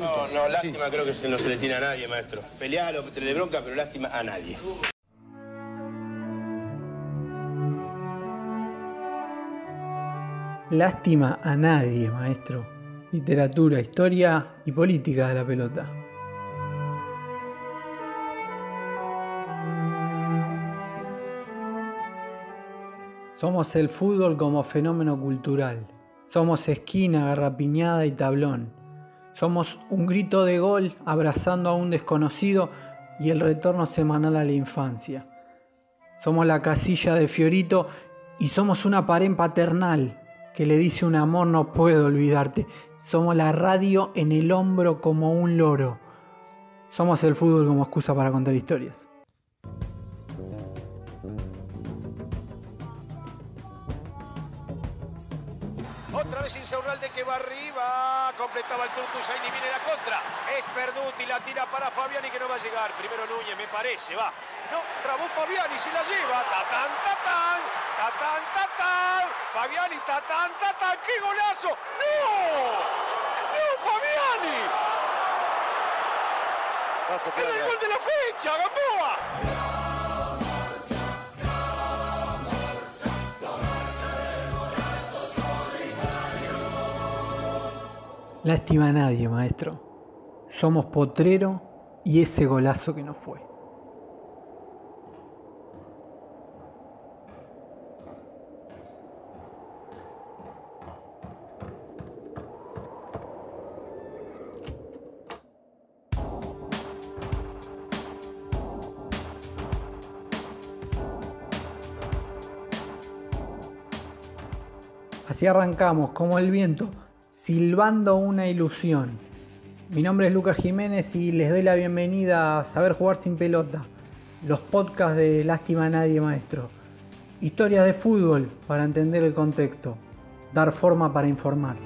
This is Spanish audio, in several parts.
No, no, lástima creo que no se le tiene a nadie, maestro. Pelealo, tenerle bronca, pero lástima a nadie. Lástima a nadie, maestro. Literatura, historia y política de la pelota. Somos el fútbol como fenómeno cultural. Somos esquina, garrapiñada y tablón. Somos un grito de gol abrazando a un desconocido y el retorno semanal a la infancia. Somos la casilla de Fiorito y somos una pared paternal que le dice un amor no puedo olvidarte. Somos la radio en el hombro como un loro. Somos el fútbol como excusa para contar historias. Otra vez Insaurralde que va arriba. Completaba el Turco Usaini. Viene la contra. Es Perduti. La tira para Fabiani que no va a llegar. Primero Núñez, me parece. Va. No, trabó Fabiani. Se la lleva. Tatán, tatán. Tatán, tatán. Fabiani, tatán, tatán. ¡Qué golazo! ¡No! ¡No, Fabiani! ¡Era el gol de la fecha, Gamboa! Lástima a nadie, maestro. Somos potrero y ese golazo que no fue. Así arrancamos, como el viento, silbando una ilusión. Mi nombre es Lucas Jiménez y les doy la bienvenida a Saber Jugar Sin Pelota, los podcasts de Lástima a Nadie Maestro. Historias de fútbol para entender el contexto, dar forma para informar.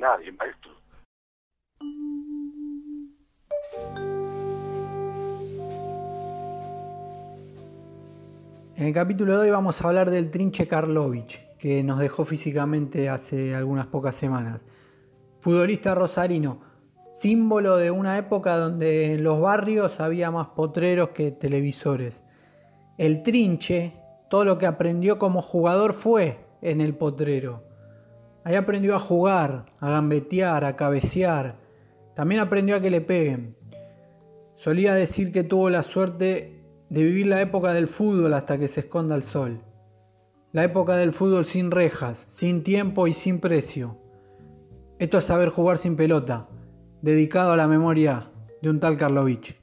Nadie, maestro. En el capítulo de hoy vamos a hablar del Trinche Karlovich, que nos dejó físicamente hace algunas pocas semanas. Futbolista rosarino, símbolo de una época donde en los barrios había más potreros que televisores. El Trinche, todo lo que aprendió como jugador fue en el potrero. Ahí aprendió a jugar, a gambetear, a cabecear. También aprendió a que le peguen. Solía decir que tuvo la suerte de vivir la época del fútbol hasta que se esconda el sol. La época del fútbol sin rejas, sin tiempo y sin precio. Esto es saber jugar sin pelota, dedicado a la memoria de un tal Karlovich.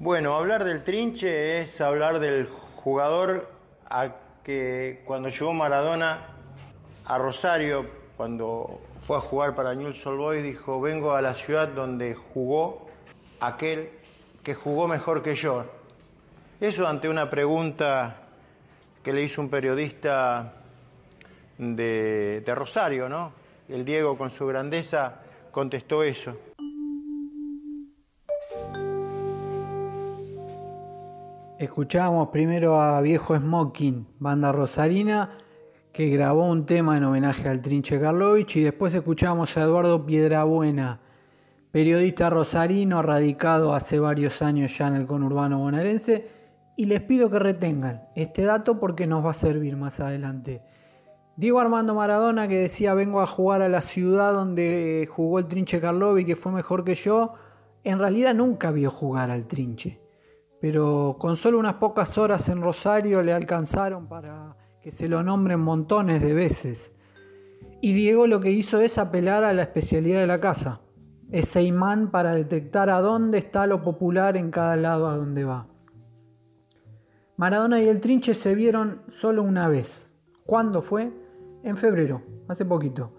Bueno, hablar del trinche es hablar del jugador a que cuando llegó Maradona a Rosario, cuando fue a jugar para Newell's Old dijo, vengo a la ciudad donde jugó aquel que jugó mejor que yo. Eso ante una pregunta que le hizo un periodista de, de Rosario, ¿no? El Diego con su grandeza contestó eso. Escuchábamos primero a Viejo Smoking, banda rosarina, que grabó un tema en homenaje al Trinche Karlovich, y después escuchamos a Eduardo Piedrabuena, periodista rosarino radicado hace varios años ya en el conurbano bonaerense, y les pido que retengan este dato porque nos va a servir más adelante. Diego Armando Maradona que decía vengo a jugar a la ciudad donde jugó el Trinche Karlovich que fue mejor que yo, en realidad nunca vio jugar al Trinche pero con solo unas pocas horas en Rosario le alcanzaron para que se lo nombren montones de veces. Y Diego lo que hizo es apelar a la especialidad de la casa, ese imán para detectar a dónde está lo popular en cada lado a donde va. Maradona y el Trinche se vieron solo una vez. ¿Cuándo fue? En febrero, hace poquito.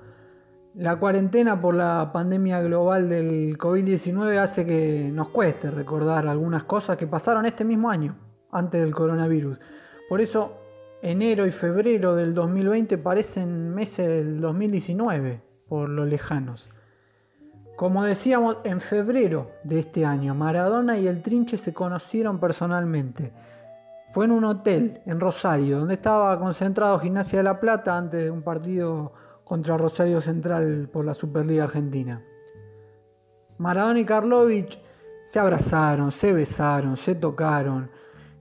La cuarentena por la pandemia global del COVID-19 hace que nos cueste recordar algunas cosas que pasaron este mismo año, antes del coronavirus. Por eso, enero y febrero del 2020 parecen meses del 2019, por lo lejanos. Como decíamos, en febrero de este año, Maradona y el Trinche se conocieron personalmente. Fue en un hotel en Rosario, donde estaba concentrado Gimnasia de la Plata antes de un partido contra Rosario Central por la Superliga Argentina. Maradona y Karlovich se abrazaron, se besaron, se tocaron.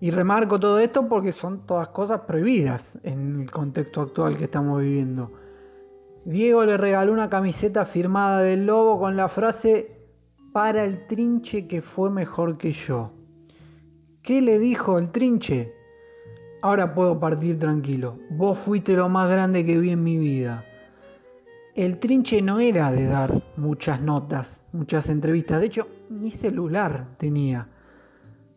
Y remarco todo esto porque son todas cosas prohibidas en el contexto actual que estamos viviendo. Diego le regaló una camiseta firmada del Lobo con la frase para el trinche que fue mejor que yo. ¿Qué le dijo el trinche? Ahora puedo partir tranquilo. Vos fuiste lo más grande que vi en mi vida. El trinche no era de dar muchas notas, muchas entrevistas. De hecho, ni celular tenía.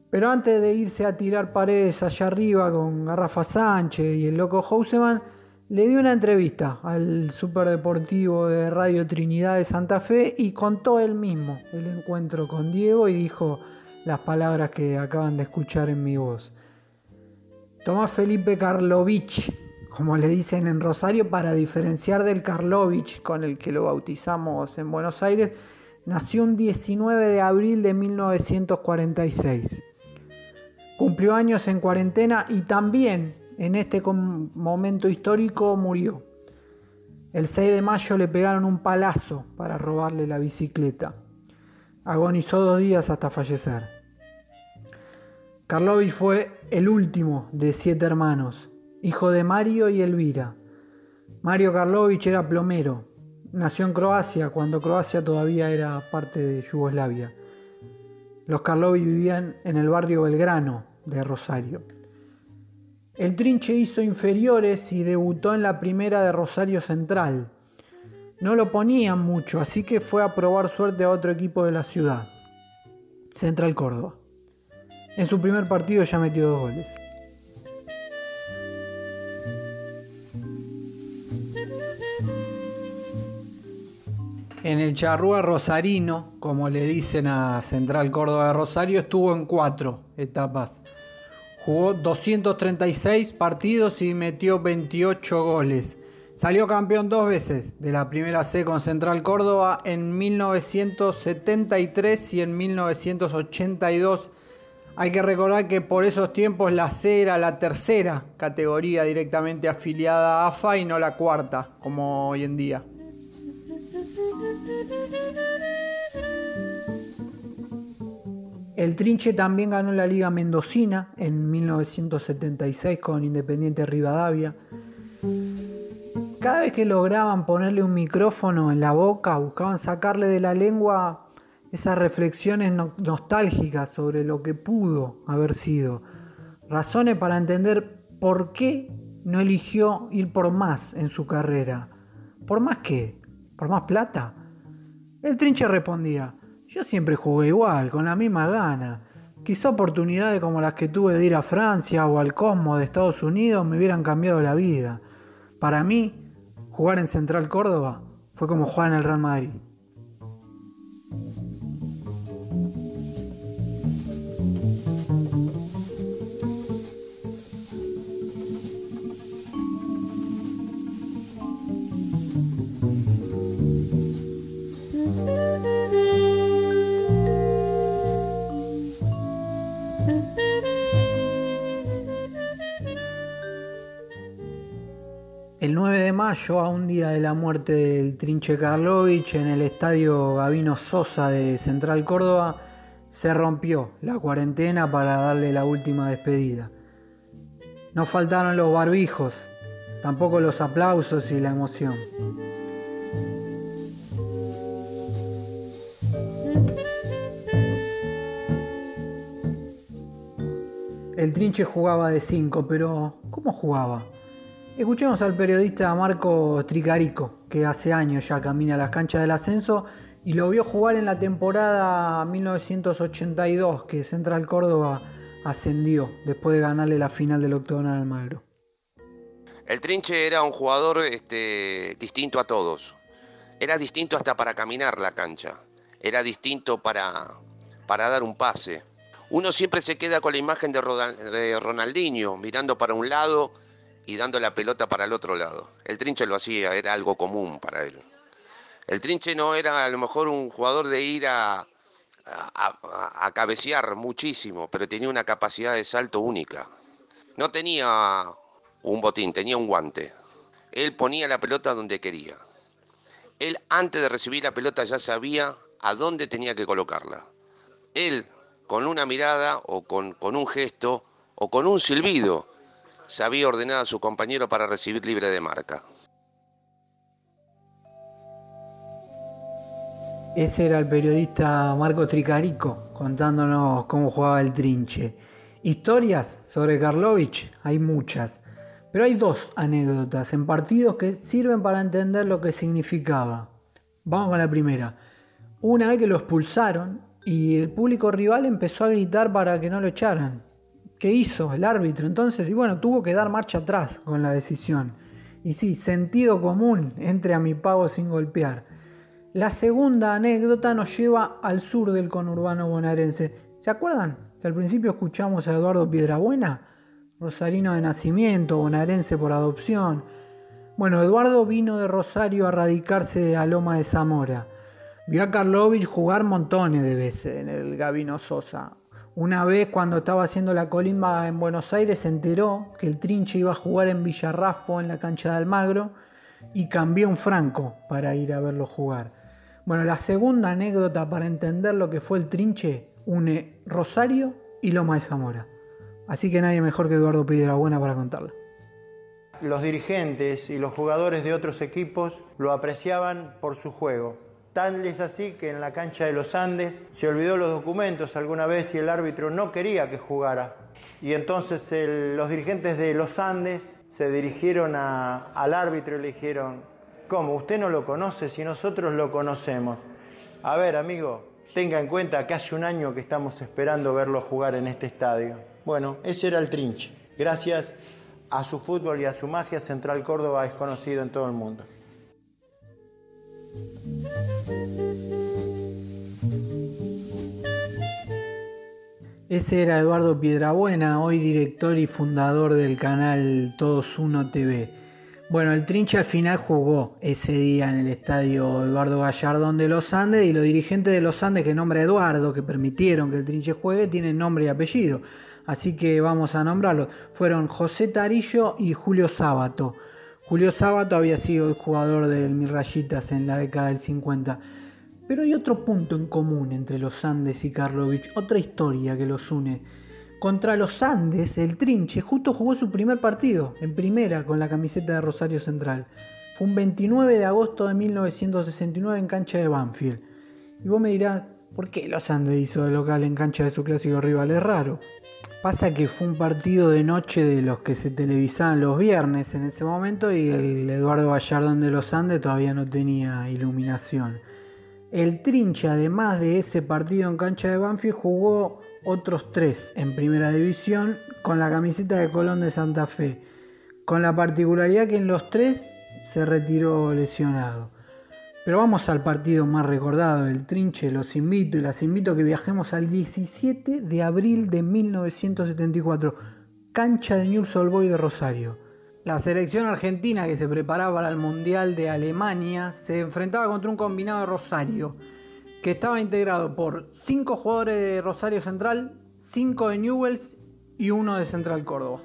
Pero antes de irse a tirar paredes allá arriba con Garrafa Sánchez y el loco Houseman, le dio una entrevista al superdeportivo de Radio Trinidad de Santa Fe y contó él mismo el encuentro con Diego y dijo las palabras que acaban de escuchar en mi voz. Tomás Felipe Karlovich, como le dicen en Rosario, para diferenciar del Karlovich con el que lo bautizamos en Buenos Aires, nació un 19 de abril de 1946. Cumplió años en cuarentena y también en este momento histórico murió. El 6 de mayo le pegaron un palazo para robarle la bicicleta. Agonizó dos días hasta fallecer. Karlovich fue el último de siete hermanos, hijo de Mario y Elvira. Mario Karlovich era plomero. Nació en Croacia cuando Croacia todavía era parte de Yugoslavia. Los Karlovich vivían en el barrio Belgrano de Rosario. El Trinche hizo inferiores y debutó en la primera de Rosario Central. No lo ponían mucho, así que fue a probar suerte a otro equipo de la ciudad, Central Córdoba. En su primer partido ya metió dos goles. En el charrúa rosarino, como le dicen a Central Córdoba de Rosario, estuvo en cuatro etapas. Jugó 236 partidos y metió 28 goles. Salió campeón dos veces de la primera C con Central Córdoba en 1973 y en 1982. Hay que recordar que por esos tiempos la C era la tercera categoría directamente afiliada a AFA y no la cuarta, como hoy en día. El Trinche también ganó la Liga Mendocina en 1976 con Independiente Rivadavia. Cada vez que lograban ponerle un micrófono en la boca, buscaban sacarle de la lengua esas reflexiones nostálgicas sobre lo que pudo haber sido. Razones para entender por qué no eligió ir por más en su carrera. ¿Por más qué? ¿Por más plata? El Trinche respondía, yo siempre jugué igual, con la misma gana. Quizá oportunidades como las que tuve de ir a Francia o al Cosmo de Estados Unidos me hubieran cambiado la vida. Para mí, jugar en Central Córdoba fue como jugar en el Real Madrid. A un día de la muerte del Trinche Karlovich, en el estadio Gavino Sosa de Central Córdoba, se rompió la cuarentena para darle la última despedida. No faltaron los barbijos, tampoco los aplausos y la emoción. El Trinche jugaba de 5, pero ¿cómo jugaba? Escuchemos al periodista Marco Tricarico, que hace años ya camina las canchas del ascenso y lo vio jugar en la temporada 1982 que Central Córdoba ascendió después de ganarle la final del octogonal al Magro. El Trinche era un jugador este, distinto a todos. Era distinto hasta para caminar la cancha. Era distinto para, para dar un pase. Uno siempre se queda con la imagen de Ronaldinho, mirando para un lado y dando la pelota para el otro lado. El Trinche lo hacía, era algo común para él. El Trinche no era a lo mejor un jugador de ir a, cabecear muchísimo, pero tenía una capacidad de salto única. No tenía un botín, tenía un guante. Él ponía la pelota donde quería. Él antes de recibir la pelota ya sabía a dónde tenía que colocarla. Él, con una mirada o con un gesto o con un silbido, sabía ordenar a su compañero para recibir libre de marca. Ese era el periodista Marco Tricarico contándonos cómo jugaba el trinche. Historias sobre Karlovich hay muchas, pero hay dos anécdotas en partidos que sirven para entender lo que significaba. Vamos con la primera. Una vez que lo expulsaron y el público rival empezó a gritar para que no lo echaran. ¿Qué hizo el árbitro entonces? Y bueno, tuvo que dar marcha atrás con la decisión. Y sí, sentido común, entre a mi pago sin golpear. La segunda anécdota nos lleva al sur del conurbano bonaerense. ¿Se acuerdan? Que al principio escuchamos a Eduardo Piedrabuena, rosarino de nacimiento, bonaerense por adopción. Bueno, Eduardo vino de Rosario a radicarse a Loma de Zamora. Vio a Karlovich jugar montones de veces en el Gabino Sosa. Una vez cuando estaba haciendo la colimba en Buenos Aires se enteró que el trinche iba a jugar en Villarrafo en la cancha de Almagro y cambió un franco para ir a verlo jugar. Bueno, la segunda anécdota para entender lo que fue el trinche une Rosario y Loma de Zamora. Así que nadie mejor que Eduardo Buena para contarla. Los dirigentes y los jugadores de otros equipos lo apreciaban por su juego. Tal es así que en la cancha de los Andes se olvidó los documentos alguna vez y el árbitro no quería que jugara. Y entonces los dirigentes de los Andes se dirigieron al árbitro y le dijeron, ¿Cómo? Usted no lo conoce si nosotros lo conocemos. A ver, amigo, tenga en cuenta que hace un año que estamos esperando verlo jugar en este estadio. Bueno, ese era el trinche. Gracias a su fútbol y a su magia, Central Córdoba es conocido en todo el mundo. Ese era Eduardo Piedrabuena, hoy director y fundador del canal Todos Uno TV. Bueno, el Trinche al final jugó ese día en el estadio Eduardo Gallardón de los Andes y los dirigentes de los Andes que nombra Eduardo, que permitieron que el Trinche juegue, tienen nombre y apellido. Así que vamos a nombrarlos. Fueron José Tarillo y Julio Sábato. Julio Sábato había sido el jugador del Mirrayitas en la década del 50. Pero hay otro punto en común entre los Andes y Karlovich, otra historia que los une. Contra los Andes, el Trinche justo jugó su primer partido, en primera, con la camiseta de Rosario Central. Fue un 29 de agosto de 1969 en cancha de Banfield. Y vos me dirás, ¿por qué los Andes hizo de local en cancha de su clásico rival? Es raro. Pasa que fue un partido de noche de los que se televisaban los viernes en ese momento y el Eduardo Gallardón de los Andes todavía no tenía iluminación. El Trinche, además de ese partido en cancha de Banfield, jugó otros tres en primera división con la camiseta de Colón de Santa Fe, con la particularidad que en los tres se retiró lesionado. Pero vamos al partido más recordado del Trinche, los invito y las invito a que viajemos al 17 de abril de 1974, cancha de Newell's Old de Rosario. La selección argentina que se preparaba para el Mundial de Alemania se enfrentaba contra un combinado de Rosario que estaba integrado por 5 jugadores de Rosario Central, 5 de Newells y uno de Central Córdoba.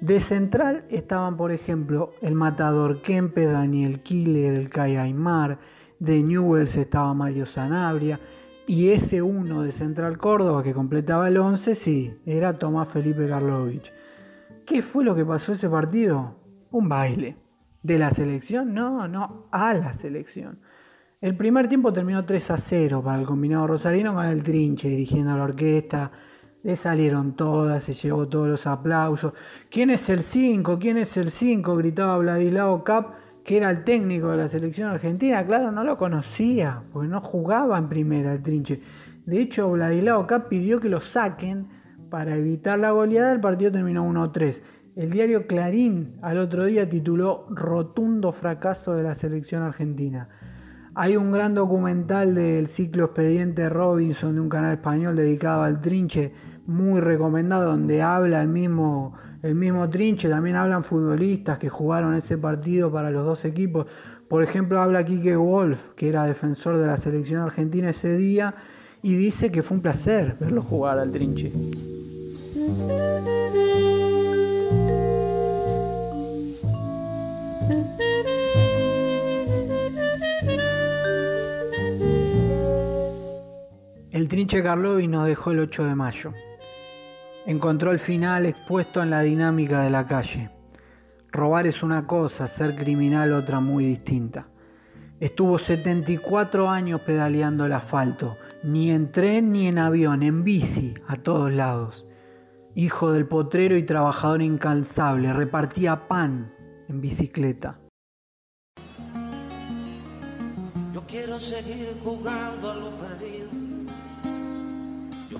De Central estaban, por ejemplo, el matador Kempe, Daniel Killer, el Kai Aymar, de Newells estaba Mario Sanabria, y ese uno de Central Córdoba que completaba el 11, sí, era Tomás Felipe Karlovich. ¿Qué fue lo que pasó ese partido? Un baile. ¿De la selección? No, no, a la selección. El primer tiempo terminó 3 a 0 para el combinado rosarino con el Trinche dirigiendo la orquesta. Le salieron todas, se llevó todos los aplausos. ¿Quién es el 5? ¿Quién es el 5? Gritaba Vladislao Cap, que era el técnico de la selección argentina. Claro, no lo conocía, porque no jugaba en primera el trinche. De hecho, Vladislao Cap pidió que lo saquen para evitar la goleada. El partido terminó 1-3. El diario Clarín al otro día tituló Rotundo fracaso de la selección argentina. Hay un gran documental del ciclo Expediente Robinson de un canal español dedicado al trinche, muy recomendado, donde habla el mismo, el mismo trinche. También hablan futbolistas que jugaron ese partido para los dos equipos. Por ejemplo, habla Quique Wolf, que era defensor de la selección argentina ese día, y dice que fue un placer verlo jugar al trinche. El trinche Karlovy nos dejó el 8 de mayo. Encontró el final expuesto en la dinámica de la calle. Robar es una cosa, ser criminal otra muy distinta. Estuvo 74 años pedaleando el asfalto, ni en tren ni en avión, en bici, a todos lados. Hijo del potrero y trabajador incansable, repartía pan en bicicleta. Yo quiero seguir jugando a lo perdido.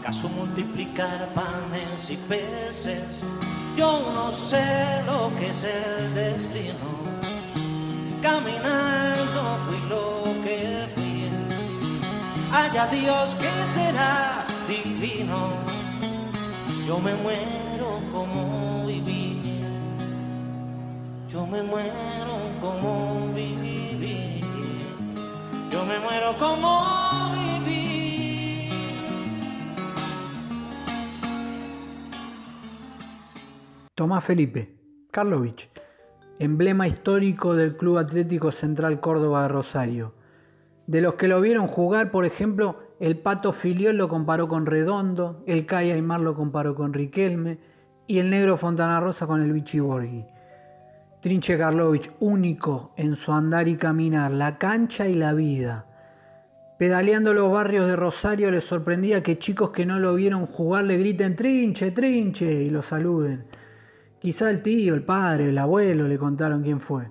¿Acaso multiplicar panes y peces? Yo no sé lo que es el destino. Caminando fui lo que fui. Haya Dios que será divino. Yo me muero como viví. Yo me muero como viví. Yo me muero como viví. Tomás Felipe, Karlovich, emblema histórico del Club Atlético Central Córdoba de Rosario. De los que lo vieron jugar, por ejemplo, el Pato Filiol lo comparó con Redondo, el Kai Aymar lo comparó con Riquelme y el Negro Fontana Rosa con el Vichy Borghi. Trinche Karlovich, único en su andar y caminar, la cancha y la vida. Pedaleando los barrios de Rosario le sorprendía que chicos que no lo vieron jugar le griten Trinche, Trinche y lo saluden. Quizá el tío, el padre, el abuelo le contaron quién fue.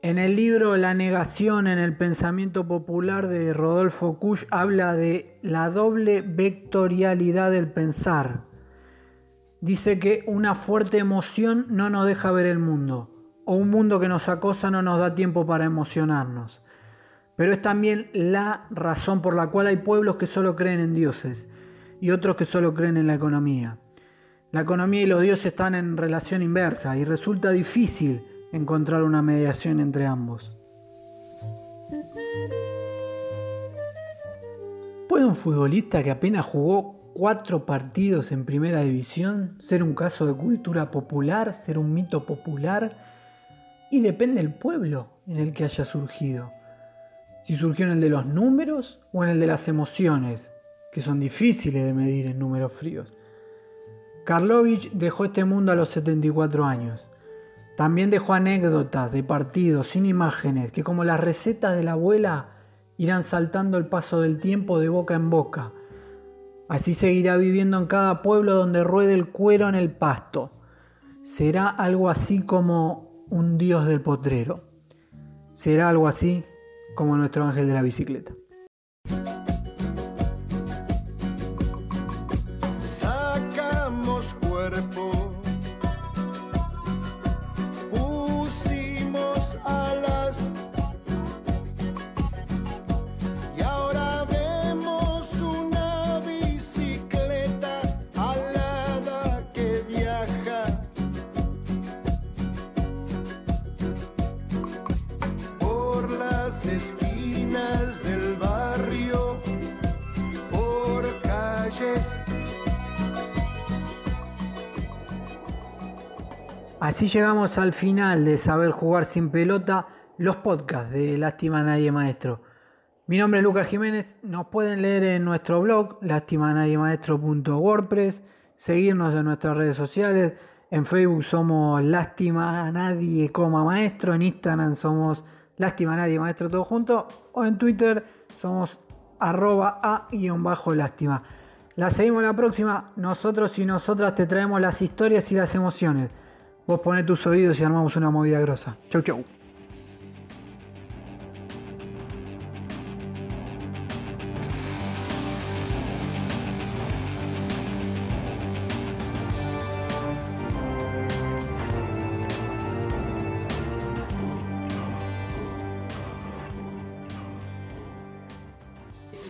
En el libro La negación en el pensamiento popular de Rodolfo Kusch habla de la doble vectorialidad del pensar. Dice que una fuerte emoción no nos deja ver el mundo, o un mundo que nos acosa no nos da tiempo para emocionarnos. Pero es también la razón por la cual hay pueblos que solo creen en dioses y otros que solo creen en la economía. La economía y los dioses están en relación inversa y resulta difícil encontrar una mediación entre ambos. ¿Puede un futbolista que apenas jugó cuatro partidos en primera división ser un caso de cultura popular, ser un mito popular? Y depende del pueblo en el que haya surgido. Si surgió en el de los números o en el de las emociones, que son difíciles de medir en números fríos. Karlovich dejó este mundo a los 74 años. También dejó anécdotas de partidos sin imágenes que como las recetas de la abuela irán saltando el paso del tiempo de boca en boca. Así seguirá viviendo en cada pueblo donde ruede el cuero en el pasto. Será algo así como un dios del potrero. Será algo así como nuestro ángel de la bicicleta. Así llegamos al final de Saber Jugar sin Pelota, los podcasts de Lástima Nadie Maestro. Mi nombre es Lucas Jiménez, nos pueden leer en nuestro blog, lastimanadiemaestro.wordpress, seguirnos en nuestras redes sociales, en Facebook somos Lástima Nadie, coma Maestro, en Instagram somos Lástima Nadie Maestro todo junto, o en Twitter somos arroba a guion bajo lástima. La seguimos la próxima, nosotros y nosotras te traemos las historias y las emociones. Vos ponés tus oídos y armamos una movida grosa. Chau chau.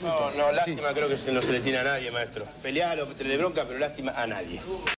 No, no, lástima creo que no se le tiene a nadie, maestro. Pelealo, le bronca, pero lástima a nadie.